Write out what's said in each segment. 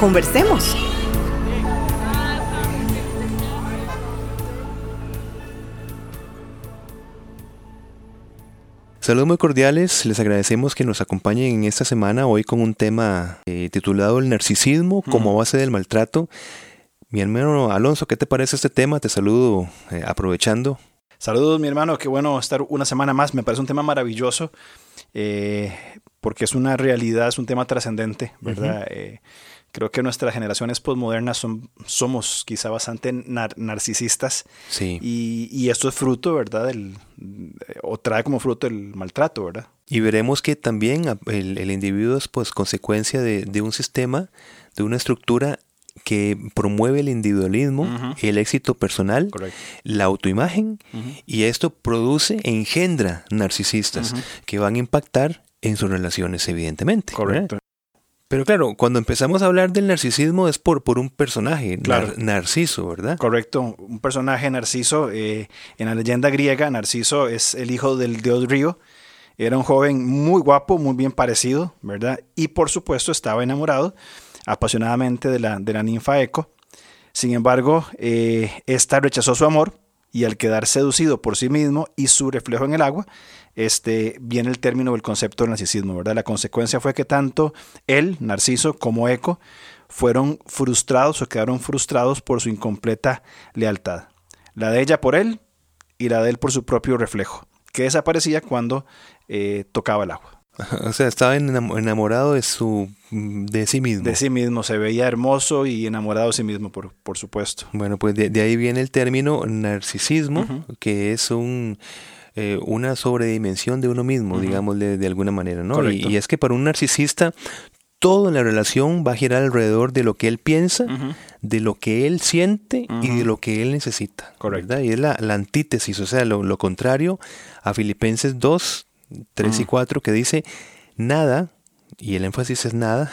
Conversemos. Saludos muy cordiales, les agradecemos que nos acompañen en esta semana hoy con un tema eh, titulado El narcisismo como base del maltrato. Mi hermano Alonso, ¿qué te parece este tema? Te saludo eh, aprovechando. Saludos, mi hermano. Qué bueno estar una semana más. Me parece un tema maravilloso eh, porque es una realidad, es un tema trascendente, ¿verdad? Eh, creo que nuestras generaciones postmodernas son, somos quizá bastante narcisistas. Sí. Y, esto es fruto, ¿verdad? Del, o trae como fruto el maltrato, ¿verdad? Y veremos que también el, individuo es pues consecuencia de, de un sistema, de una estructura que promueve el individualismo, el éxito personal, la autoimagen, y esto produce e engendra narcisistas que van a impactar en sus relaciones, evidentemente. Correcto. Pero claro, cuando empezamos a hablar del narcisismo es por, por un personaje, Narciso, ¿verdad? Correcto, un personaje Narciso. Eh, en la leyenda griega, Narciso es el hijo del dios Río. Era un joven muy guapo, muy bien parecido, ¿verdad? Y por supuesto estaba enamorado apasionadamente de la, de la ninfa Eco. Sin embargo, eh, esta rechazó su amor y al quedar seducido por sí mismo y su reflejo en el agua, este, viene el término del concepto del narcisismo, ¿verdad? La consecuencia fue que tanto él, Narciso, como Eco fueron frustrados o quedaron frustrados por su incompleta lealtad. La de ella por él y la de él por su propio reflejo, que desaparecía cuando eh, tocaba el agua. O sea, estaba enamorado de su de sí mismo. De sí mismo, se veía hermoso y enamorado de sí mismo, por, por supuesto. Bueno, pues de, ahí viene el término narcisismo, que es un eh, una sobredimensión de uno mismo, digamos, de, alguna manera, ¿no? Y, es que para un narcisista todo en la relación va a girar alrededor de lo que él piensa, de lo que él siente y de lo que él necesita. Correcto. Y es la, antítesis, o sea, lo, lo contrario a Filipenses 2, 3 y 4 que dice, nada, y el énfasis es nada,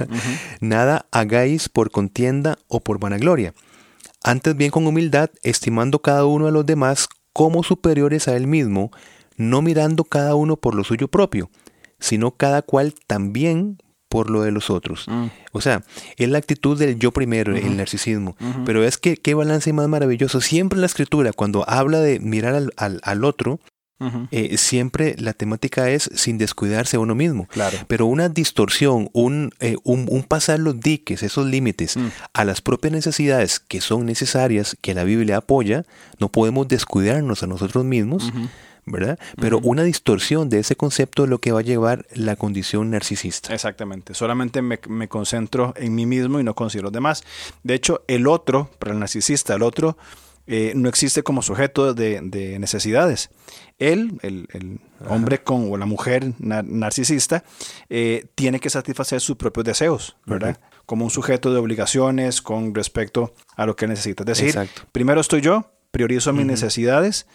nada hagáis por contienda o por vanagloria. Antes bien con humildad, estimando cada uno a los demás como superiores a él mismo, no mirando cada uno por lo suyo propio, sino cada cual también por lo de los otros. Mm. O sea, es la actitud del yo primero, el narcisismo. Pero es que qué balance más maravilloso. Siempre la escritura, cuando habla de mirar al, al otro, eh, siempre la temática es sin descuidarse a uno mismo. Claro. Pero una distorsión, un, eh, un, pasar los diques, esos límites, mm. a las propias necesidades que son necesarias, que la Biblia apoya, no podemos descuidarnos a nosotros mismos. ¿verdad? Pero una distorsión de ese concepto es lo que va a llevar la condición narcisista. Exactamente. Solamente me, me, concentro en mí mismo y no considero los demás. De hecho, el otro, para el narcisista, el otro eh, no existe como sujeto de, necesidades. Él, el, hombre con, o la mujer narcisista, eh, tiene que satisfacer sus propios deseos, ¿verdad? Como un sujeto de obligaciones con respecto a lo que necesita. Es decir, primero estoy yo, priorizo mis necesidades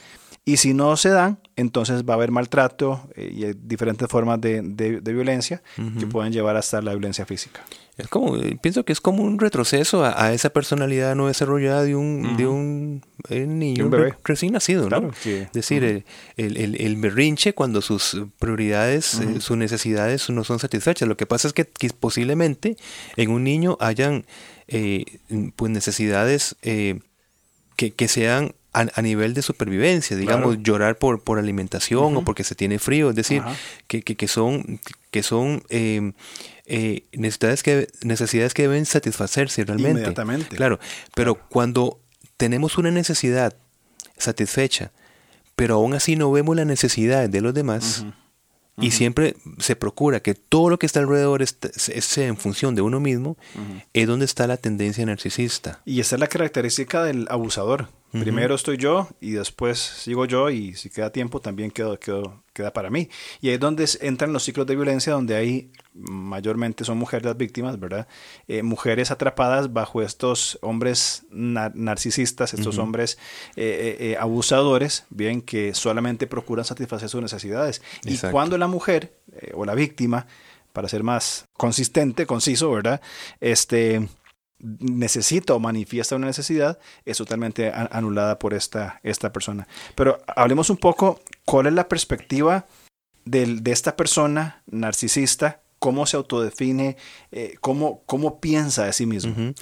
y si no se dan, entonces va a haber maltrato eh, y diferentes formas de, violencia que pueden llevar hasta la violencia física. Es como, pienso que es como un retroceso a, esa personalidad no desarrollada de un, de un eh, niño recién nacido, ¿no? es decir, el, el, berrinche cuando sus prioridades, eh, sus necesidades no son satisfechas. Lo que pasa es que, posiblemente en un niño hayan eh, pues necesidades que, que sean a, nivel de supervivencia, digamos, llorar por, por alimentación o porque se tiene frío, es decir, que, que, son, que son em, eh, necesidades, que, necesidades que deben satisfacerse realmente. Inmediatamente. Claro, pero cuando tenemos una necesidad satisfecha, pero aún así no vemos las necesidades de los demás, y siempre se procura que todo lo que está alrededor esté, en función de uno mismo, es donde está la tendencia narcisista. Y esa es la característica del abusador, Primero estoy yo y después sigo yo y si queda tiempo también quedo, queda para mí. Y ahí es donde entran los ciclos de violencia donde hay mayormente son mujeres las víctimas, ¿verdad? Eh, mujeres atrapadas bajo estos hombres narcisistas, estos hombres eh, eh, abusadores, bien, que solamente procuran satisfacer sus necesidades. Y cuando la mujer o la víctima, para ser más consistente, conciso, ¿verdad? Este necesita o manifiesta una necesidad es totalmente anulada por esta, esta persona. Pero hablemos un poco cuál es la perspectiva de esta persona narcisista, cómo se autodefine, eh, cómo, cómo piensa de sí mismo.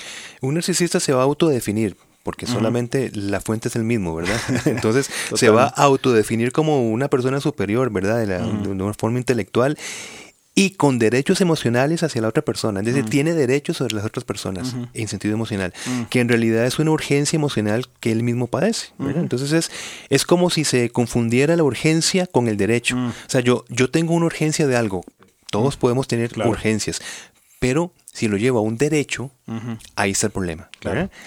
Un narcisista se va a autodefinir porque solamente la fuente es el mismo, ¿verdad? Entonces se va a autodefinir como una persona superior, ¿verdad? De, de una forma intelectual y con derechos emocionales hacia la otra persona. Es decir, tiene derechos sobre las otras personas en sentido emocional, que en realidad es una urgencia emocional que él mismo padece. Entonces es, es como si se confundiera la urgencia con el derecho. O sea, yo, yo tengo una urgencia de algo. Todos podemos tener urgencias, pero si lo llevo a un derecho, ahí está el problema.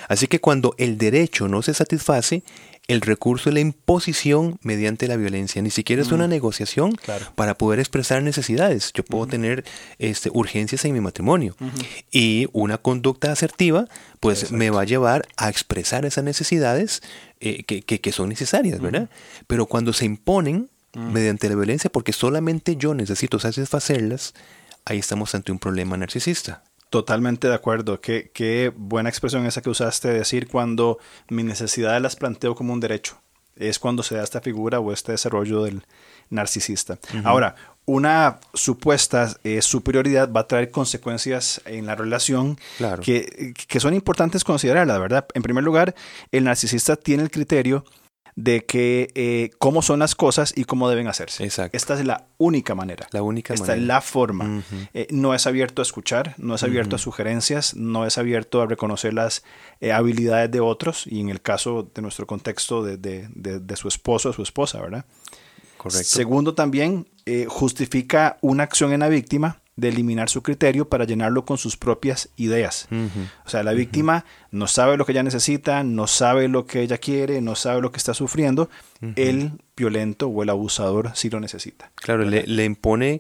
Así que cuando el derecho no se satisface, el recurso es la imposición mediante la violencia. Ni siquiera es una negociación para poder expresar necesidades. Yo puedo tener este, urgencias en mi matrimonio y una conducta asertiva pues me va a llevar a expresar esas necesidades eh, que, son necesarias, ¿verdad? Pero cuando se imponen mediante la violencia, porque solamente yo necesito satisfacerlas, ahí estamos ante un problema narcisista. Totalmente de acuerdo. Qué, qué buena expresión esa que usaste de decir cuando mis necesidades las planteo como un derecho. Es cuando se da esta figura o este desarrollo del narcisista. Ahora, una supuesta eh, superioridad va a traer consecuencias en la relación que, que, son importantes considerar, la verdad. En primer lugar, el narcisista tiene el criterio de que eh, cómo son las cosas y cómo deben hacerse. Exacto. Esta es la única manera. La única Esta es la forma. Eh, no es abierto a escuchar, no es abierto a sugerencias, no es abierto a reconocer las eh, habilidades de otros y en el caso de nuestro contexto de, de, de, su esposo o su esposa, ¿verdad? Correcto. Segundo, también justifica una acción en la víctima de eliminar su criterio para llenarlo con sus propias ideas. O sea, la víctima no sabe lo que ella necesita, no sabe lo que ella quiere, no sabe lo que está sufriendo. El violento o el abusador sí lo necesita. Claro, le, impone,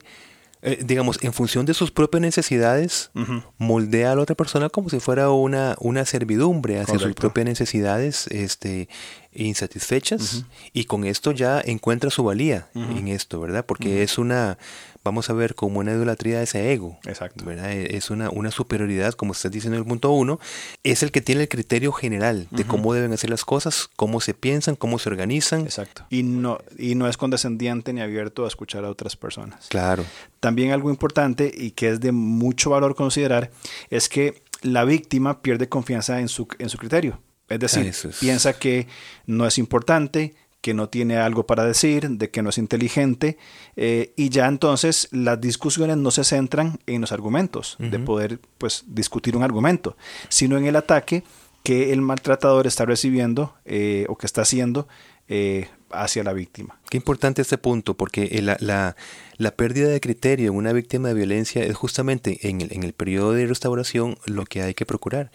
eh, digamos, en función de sus propias necesidades, moldea a la otra persona como si fuera una, una servidumbre hacia sus propias necesidades este, insatisfechas y con esto ya encuentra su valía en esto, ¿verdad? Porque es una vamos a ver como una idolatría de ese ego. Exacto. ¿verdad? E, es una, una superioridad, como estás diciendo en el punto uno, es el que tiene el criterio general de cómo deben hacer las cosas, cómo se piensan, cómo se organizan. Exacto. Y no, y no es condescendiente ni abierto a escuchar a otras personas. Claro. También algo importante y que es de mucho valor considerar es que la víctima pierde confianza en su, en su criterio. Es decir, piensa que no es importante, que no tiene algo para decir, de que no es inteligente, eh, y ya entonces las discusiones no se centran en los argumentos, de poder pues discutir un argumento, sino en el ataque que el maltratador está recibiendo eh, o que está haciendo eh, hacia la víctima. Qué importante este punto, porque la, la, la, pérdida de criterio en una víctima de violencia es justamente en el, en el periodo de restauración lo que hay que procurar.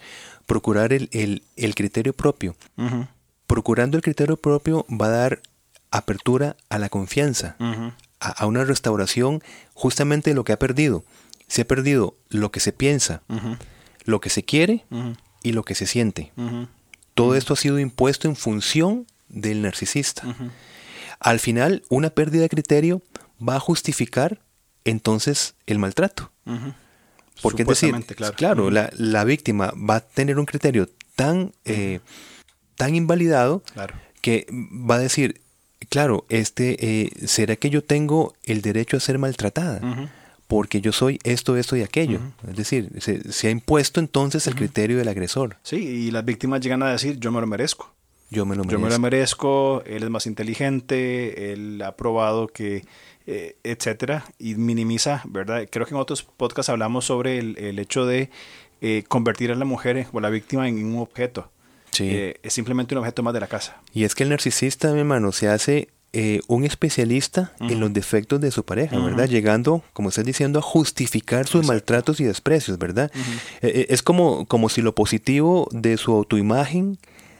Procurar el, el, el criterio propio procurando el criterio propio va a dar apertura a la confianza, a, una restauración justamente de lo que ha perdido. Se ha perdido lo que se piensa, lo que se quiere y lo que se siente. Todo esto ha sido impuesto en función del narcisista. Al final, una pérdida de criterio va a justificar entonces el maltrato. Porque es decir, claro, la, víctima va a tener un criterio tan eh, tan invalidado que va a decir, claro, este, eh, ¿será que yo tengo el derecho a ser maltratada? Porque yo soy esto, esto y aquello. Es decir, se, ha impuesto entonces el criterio del agresor. Sí, y las víctimas llegan a decir, yo me lo merezco. Yo me lo merezco. Yo me lo merezco, él es más inteligente, él ha probado que, eh, etcétera, y minimiza, ¿verdad? Creo que en otros podcasts hablamos sobre el, hecho de eh, convertir a la mujer o la víctima en un objeto. Eh, es simplemente un objeto más de la casa. Y es que el narcisista, mi hermano, se hace eh, un especialista en los defectos de su pareja, ¿verdad? Llegando, como estás diciendo, a justificar sus maltratos y desprecios, ¿verdad? Eh, es como, como si lo positivo de su autoimagen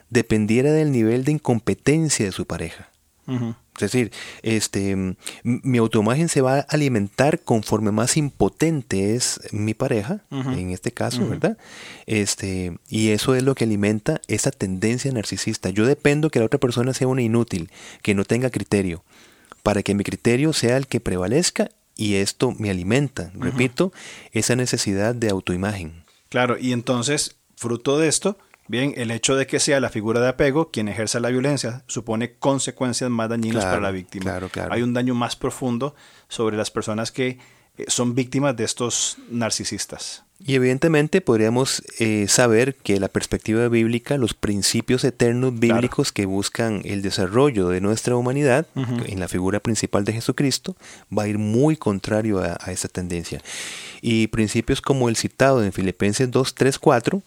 dependiera del nivel de incompetencia de su pareja. Es decir, este, mi autoimagen se va a alimentar conforme más impotente es mi pareja, en este caso, ¿verdad? Este, y eso es lo que alimenta esa tendencia narcisista. Yo dependo que la otra persona sea una inútil, que no tenga criterio, para que mi criterio sea el que prevalezca y esto me alimenta, repito, esa necesidad de autoimagen. Claro, y entonces, fruto de esto, Bien, el hecho de que sea la figura de apego quien ejerza la violencia supone consecuencias más dañinas para la víctima. Claro, claro. Hay un daño más profundo sobre las personas que eh, son víctimas de estos narcisistas. Y evidentemente podríamos eh, saber que la perspectiva bíblica, los principios eternos bíblicos que buscan el desarrollo de nuestra humanidad, en la figura principal de Jesucristo, va a ir muy contrario a, a esa tendencia. Y principios como el citado en Filipenses 2, 3, 4,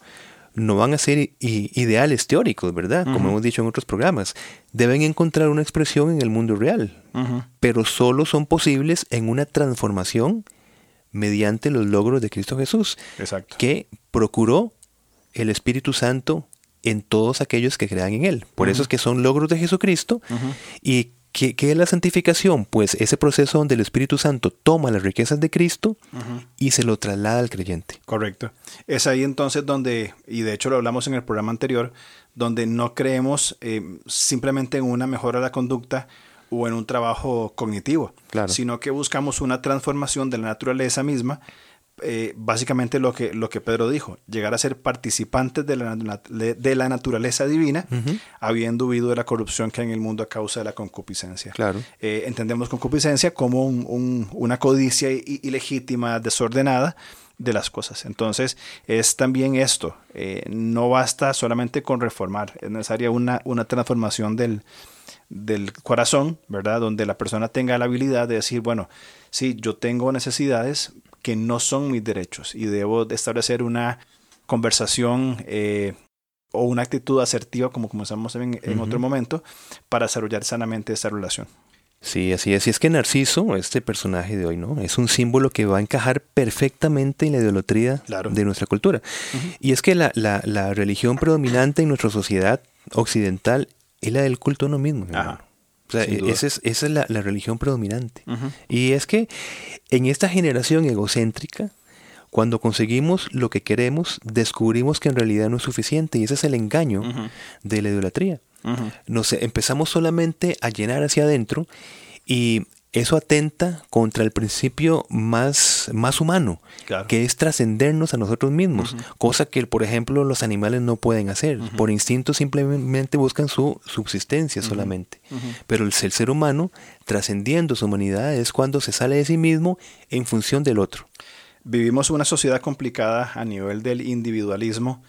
no van a ser ideales teóricos, ¿verdad? Como hemos dicho en otros programas. Deben encontrar una expresión en el mundo real, pero solo son posibles en una transformación mediante los logros de Cristo Jesús, Exacto. que procuró el Espíritu Santo en todos aquellos que crean en Él. Por eso es que son logros de Jesucristo y ¿Qué, es la santificación? Pues ese proceso donde el Espíritu Santo toma las riquezas de Cristo y se lo traslada al creyente. Correcto. Es ahí entonces donde, y de hecho lo hablamos en el programa anterior, donde no creemos eh, simplemente en una mejora de la conducta o en un trabajo cognitivo, sino que buscamos una transformación de la naturaleza misma eh, básicamente lo que, lo que Pedro dijo, llegar a ser participantes de la, de la naturaleza divina, habiendo huido de la corrupción que hay en el mundo a causa de la concupiscencia. Claro. Eh, entendemos concupiscencia como una codicia ilegítima, desordenada de las cosas. Entonces, es también esto, eh, no basta solamente con reformar, es necesaria una, una transformación del, del corazón, ¿verdad? Donde la persona tenga la habilidad de decir, bueno, sí, yo tengo necesidades, que no son mis derechos y debo establecer una conversación eh, o una actitud asertiva, como comenzamos en, en otro momento, para desarrollar sanamente esta relación. Sí, así es. Y es que Narciso, este personaje de hoy, ¿no? Es un símbolo que va a encajar perfectamente en la idolatría de nuestra cultura. Y es que la, la, la, religión predominante en nuestra sociedad occidental es la del culto a uno mismo. O sea, e, esa es, esa es la, religión predominante. Y es que en esta generación egocéntrica, cuando conseguimos lo que queremos, descubrimos que en realidad no es suficiente y ese es el engaño de la idolatría. Nos empezamos solamente a llenar hacia adentro y eso atenta contra el principio más, más humano, que es trascendernos a nosotros mismos, cosa que, por ejemplo, los animales no pueden hacer. Por instinto simplemente buscan su subsistencia solamente. Pero el ser, ser humano, trascendiendo su humanidad, es cuando se sale de sí mismo en función del otro. Vivimos una sociedad complicada a nivel del individualismo.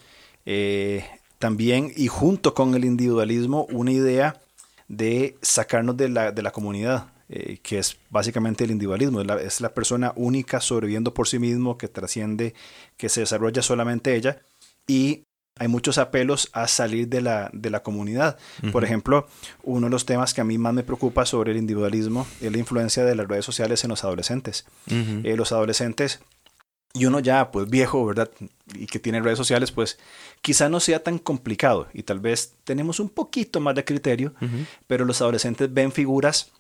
Eh, también, y junto con el individualismo, una idea de sacarnos de la, de la comunidad eh, que es básicamente el individualismo, es la, persona única sobreviviendo por sí mismo, que trasciende, que se desarrolla solamente ella, y hay muchos apelos a salir de la, de la comunidad. Por ejemplo, uno de los temas que a mí más me preocupa sobre el individualismo es la influencia de las redes sociales en los adolescentes. Eh, los adolescentes y uno ya pues viejo, ¿verdad? Y que tiene redes sociales, pues quizá no sea tan complicado y tal vez tenemos un poquito más de criterio, pero los adolescentes ven figuras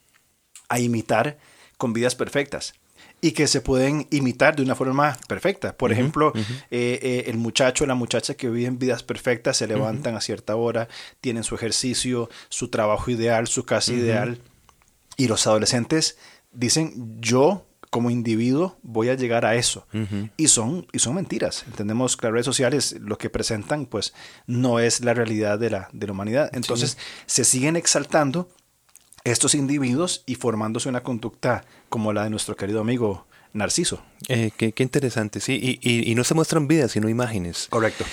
a imitar con vidas perfectas y que se pueden imitar de una forma perfecta. Por ejemplo, eh, eh, el muchacho, la muchacha que viven vidas perfectas, se levantan a cierta hora, tienen su ejercicio, su trabajo ideal, su casa ideal. Y los adolescentes dicen, yo como individuo voy a llegar a eso. y, son, y son mentiras. Entendemos que las redes sociales lo que presentan pues no es la realidad de la, de la humanidad. Entonces se siguen exaltando estos individuos y formándose una conducta como la de nuestro querido amigo Narciso. Eh, qué, interesante, sí. Y, no se muestran vidas, sino imágenes. Correcto.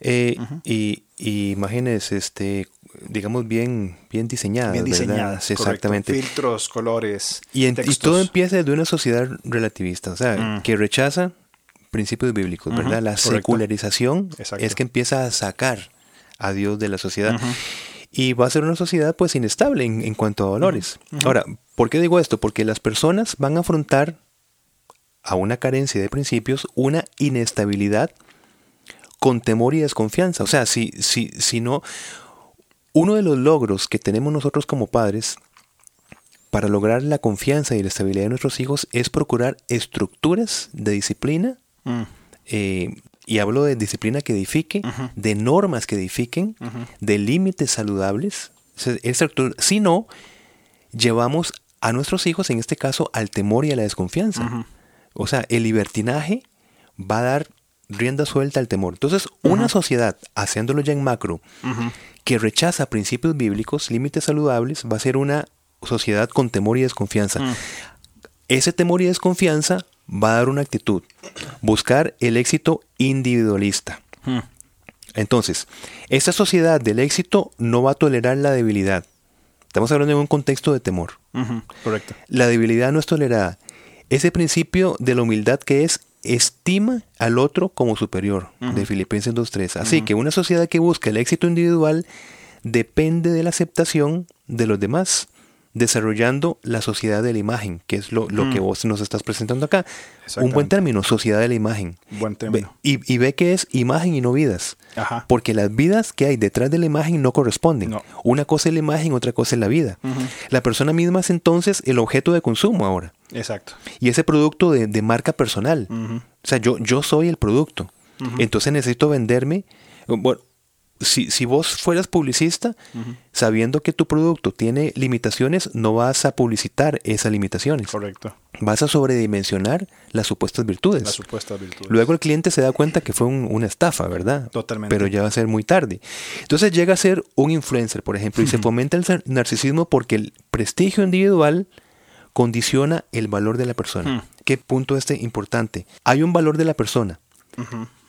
Eh, y, imágenes, este, digamos, bien, bien diseñadas. Bien diseñadas. Exactamente. Filtros, colores. Y, todo empieza de una sociedad relativista, o sea, mm. que rechaza principios bíblicos, ¿verdad? La secularización es que empieza a sacar a Dios de la sociedad y va a ser una sociedad pues inestable en, cuanto a valores. Ahora, ¿por qué digo esto? Porque las personas van a afrontar a una carencia de principios una inestabilidad con temor y desconfianza. O sea, si, si, si no, uno de los logros que tenemos nosotros como padres para lograr la confianza y la estabilidad de nuestros hijos es procurar estructuras de disciplina. Mm. eh, y hablo de disciplina que edifique, de normas que edifiquen, de límites saludables. Si no, llevamos a nuestros hijos, en este caso, al temor y a la desconfianza. O sea, el libertinaje va a dar rienda suelta al temor. Entonces, una sociedad, haciéndolo ya en macro, que rechaza principios bíblicos, límites saludables, va a ser una sociedad con temor y desconfianza. Ese temor y desconfianza va a dar una actitud, buscar el éxito individualista. Mm. Entonces, esta sociedad del éxito no va a tolerar la debilidad. Estamos hablando de un contexto de temor. Correcto. La debilidad no es tolerada. Ese principio de la humildad que es estima al otro como superior, de Filipenses 2.3. Así que una sociedad que busca el éxito individual depende de la aceptación de los demás, desarrollando la sociedad de la imagen, que es lo, lo que vos nos estás presentando acá. Un buen término, sociedad de la imagen. Buen término. Ve- y, y ve que es imagen y no vidas. Ajá. Porque las vidas que hay detrás de la imagen no corresponden. No. Una cosa es la imagen, otra cosa es la vida. La persona misma es entonces el objeto de consumo ahora. Exacto. Y ese producto de, de marca personal. O sea, yo, yo soy el producto. Entonces necesito venderme. Bueno, si, si vos fueras publicista, sabiendo que tu producto tiene limitaciones, no vas a publicitar esas limitaciones. Correcto. Vas a sobredimensionar las supuestas virtudes. Las supuestas virtudes. Luego el cliente se da cuenta que fue un- una estafa, ¿verdad? Totalmente. Pero ya va a ser muy tarde. Entonces llega a ser un influencer, por ejemplo, y se fomenta el nar- narcisismo porque el prestigio individual condiciona el valor de la persona. Hmm. ¿Qué punto este importante? Hay un valor de la persona,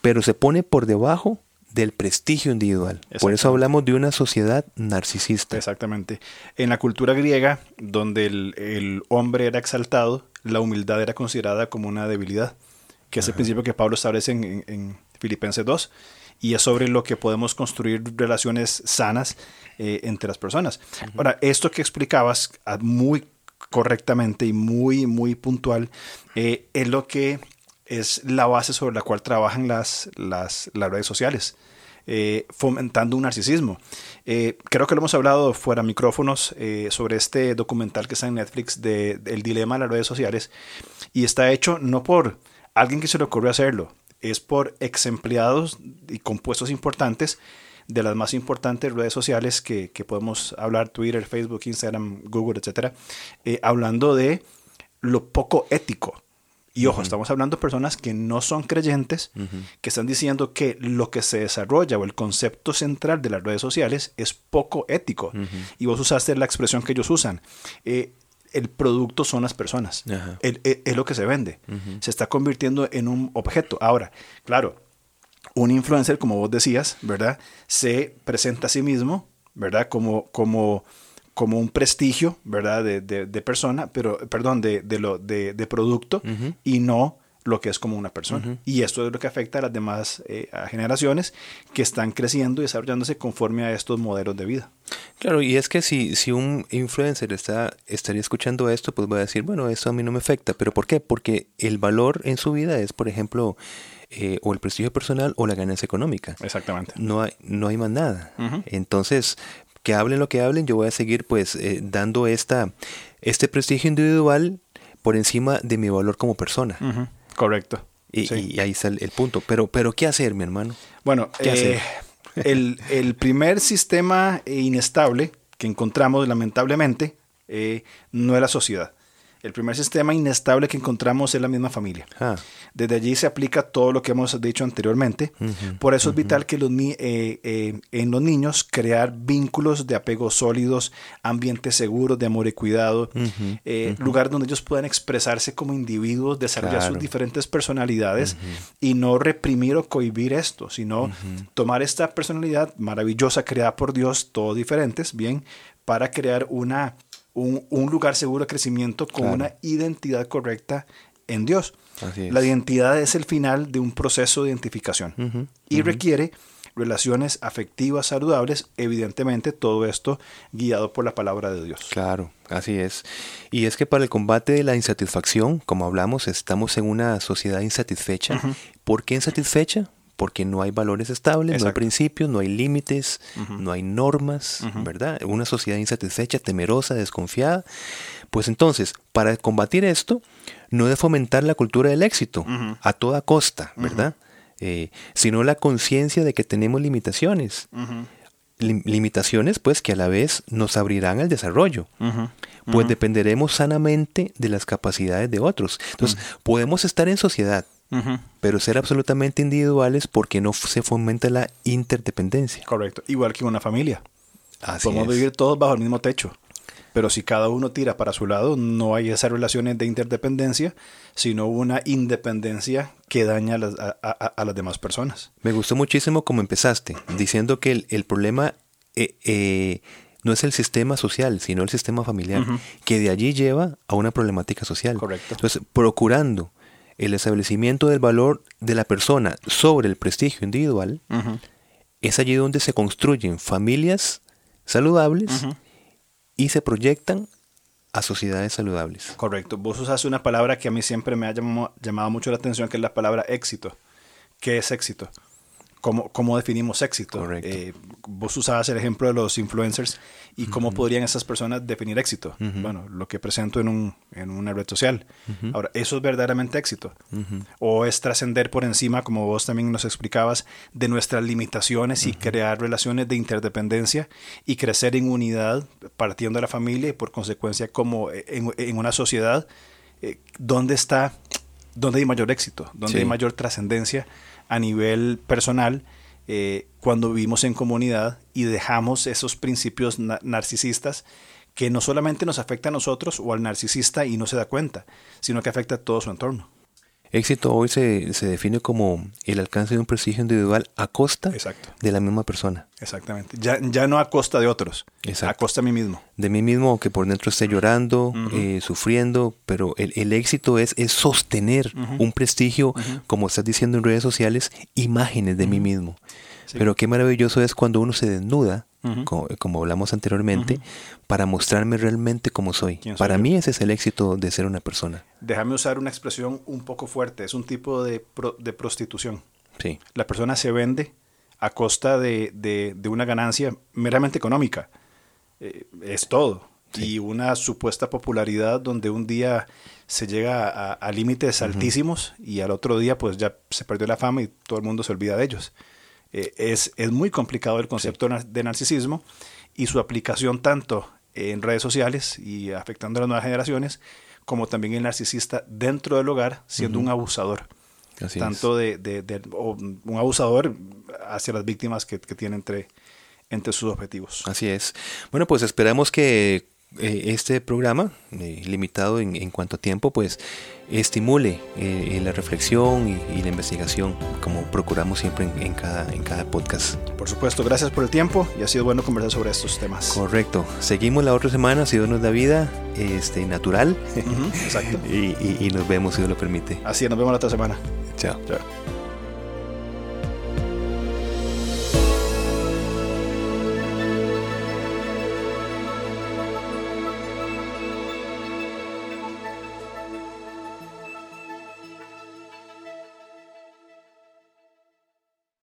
pero se pone por debajo del prestigio individual. Por eso hablamos de una sociedad narcisista. Exactamente. En la cultura griega, donde el, el hombre era exaltado, la humildad era considerada como una debilidad, que es el principio que Pablo establece en, en- en Filipenses 2, y es sobre lo que podemos construir relaciones sanas eh, entre las personas. Ahora, esto que explicabas ah, muy correctamente y muy, muy puntual, eh, es lo que es la base sobre la cual trabajan las, las, las redes sociales, eh, fomentando un narcisismo. Eh, creo que lo hemos hablado fuera micrófonos eh, sobre este documental que está en Netflix de, El dilema de las redes sociales y está hecho no por alguien que se le ocurrió hacerlo, es por ex empleados y compuestos importantes de las más importantes redes sociales que, que podemos hablar, Twitter, Facebook, Instagram, Google, etcétera, hablando de lo poco ético. Y ojo, estamos hablando de personas que no son creyentes, que están diciendo que lo que se desarrolla o el concepto central de las redes sociales es poco ético. Y vos usaste la expresión que ellos usan. Eh, el producto son las personas. El- el- es lo que se vende. Se está convirtiendo en un objeto. Ahora, claro, un influencer, como vos decías, ¿verdad? Se presenta a sí mismo, ¿verdad? Como, como, como un prestigio, ¿verdad? De, de- de persona, pero, perdón, de, de lo, de, de producto y no lo que es como una persona. Y esto es lo que afecta a las demás eh, a generaciones que están creciendo y desarrollándose conforme a estos modelos de vida. Claro, y es que si, si un influencer está, estaría escuchando esto, pues va a decir, bueno, eso a mí no me afecta. ¿Pero por qué? Porque el valor en su vida es, por ejemplo, eh, o el prestigio personal o la ganancia económica. Exactamente. No hay, no hay más nada. Entonces, que hablen lo que hablen, yo voy a seguir pues eh, dando esta, este prestigio individual por encima de mi valor como persona. Correcto. Y, Sí. y ahí está el, el punto. Pero, pero, ¿qué hacer, mi hermano? Bueno, ¿Qué eh, el, el primer sistema inestable que encontramos, lamentablemente, eh, no es la sociedad. El primer sistema inestable que encontramos es la misma familia. Ah, Desde allí se aplica todo lo que hemos dicho anteriormente. Por eso es vital que los eh, eh, en los niños crear vínculos de apego sólidos, ambientes seguros de amor y cuidado, eh, lugar donde ellos puedan expresarse como individuos, desarrollar Claro. sus diferentes personalidades y no reprimir o cohibir esto, sino tomar esta personalidad maravillosa creada por Dios, todos diferentes, bien, para crear una, un, un lugar seguro de crecimiento con Claro. una identidad correcta en Dios. Así es. La identidad es el final de un proceso de identificación y requiere relaciones afectivas saludables, evidentemente todo esto guiado por la palabra de Dios. Claro, así es. Y es que para el combate de la insatisfacción, como hablamos, estamos en una sociedad insatisfecha. ¿Por qué insatisfecha? Porque no hay valores estables, no hay principios, no hay límites, no hay normas, ¿verdad? Una sociedad insatisfecha, temerosa, desconfiada. Pues entonces, para combatir esto, no es fomentar la cultura del éxito a toda costa, ¿verdad? Eh, sino la conciencia de que tenemos limitaciones. limitaciones, pues, que a la vez nos abrirán al desarrollo. Pues dependeremos sanamente de las capacidades de otros. Entonces, podemos estar en sociedad, pero ser absolutamente individuales porque no se fomenta la interdependencia. Correcto, igual que una familia. Podemos vivir todos bajo el mismo techo. Pero si cada uno tira para su lado, no hay esas relaciones de interdependencia, sino una independencia que daña a las, demás personas. Me gustó muchísimo como empezaste, diciendo que el, problema eh, eh, no es el sistema social, sino el sistema familiar, que de allí lleva a una problemática social. Correcto. Entonces, procurando el establecimiento del valor de la persona sobre el prestigio individual, es allí donde se construyen familias saludables y se proyectan a sociedades saludables. Correcto. Vos usas una palabra que a mí siempre me ha llamado, mucho la atención, que es la palabra éxito. ¿Qué es éxito? ¿Cómo, cómo definimos éxito? Correcto. Eh, vos usabas el ejemplo de los influencers y cómo podrían esas personas definir éxito. Bueno, lo que presento en, un, en una red social. Ahora, ¿eso es verdaderamente éxito? ¿O es trascender por encima, como vos también nos explicabas, de nuestras limitaciones y crear relaciones de interdependencia y crecer en unidad partiendo de la familia y por consecuencia como en, en una sociedad eh, donde está, donde hay mayor éxito, donde hay mayor trascendencia? a nivel personal eh, cuando vivimos en comunidad y dejamos esos principios narcisistas que no solamente nos afecta a nosotros o al narcisista y no se da cuenta, sino que afecta a todo su entorno. Éxito hoy se, define como el alcance de un prestigio individual a costa de la misma persona. Exactamente. Ya, ya no a costa de otros, a costa de mí mismo. De mí mismo, que por dentro esté llorando, eh, sufriendo, pero el, éxito es, es sostener un prestigio, como estás diciendo en redes sociales, imágenes de mí mismo. Pero qué maravilloso es cuando uno se desnuda como, hablamos anteriormente, para mostrarme realmente como soy. Para mí ese es el éxito de ser una persona. Déjame usar una expresión un poco fuerte, es un tipo de, de prostitución. Sí. La persona se vende a costa de, de, una ganancia meramente económica. Eh, es todo. Y una supuesta popularidad donde un día se llega a, límites altísimos y al otro día pues ya se perdió la fama y todo el mundo se olvida de ellos. Eh, es, es, muy complicado el concepto de narcisismo y su aplicación tanto en redes sociales y afectando a las nuevas generaciones, como también el narcisista dentro del hogar siendo un abusador. tanto de, de, un abusador hacia las víctimas que, que tiene entre, entre sus objetivos. Así es. Bueno, pues esperamos que eh, este programa, eh, limitado en, en, cuanto a tiempo, pues estimule eh, la reflexión y, la investigación, como procuramos siempre en, cada, en cada podcast. Por supuesto, gracias por el tiempo y ha sido bueno conversar sobre estos temas. Correcto. Seguimos la otra semana, si Dios nos da vida, este, natural. exacto. y, y, nos vemos, si Dios lo permite. Así es, nos vemos la otra semana. Chao. Chao.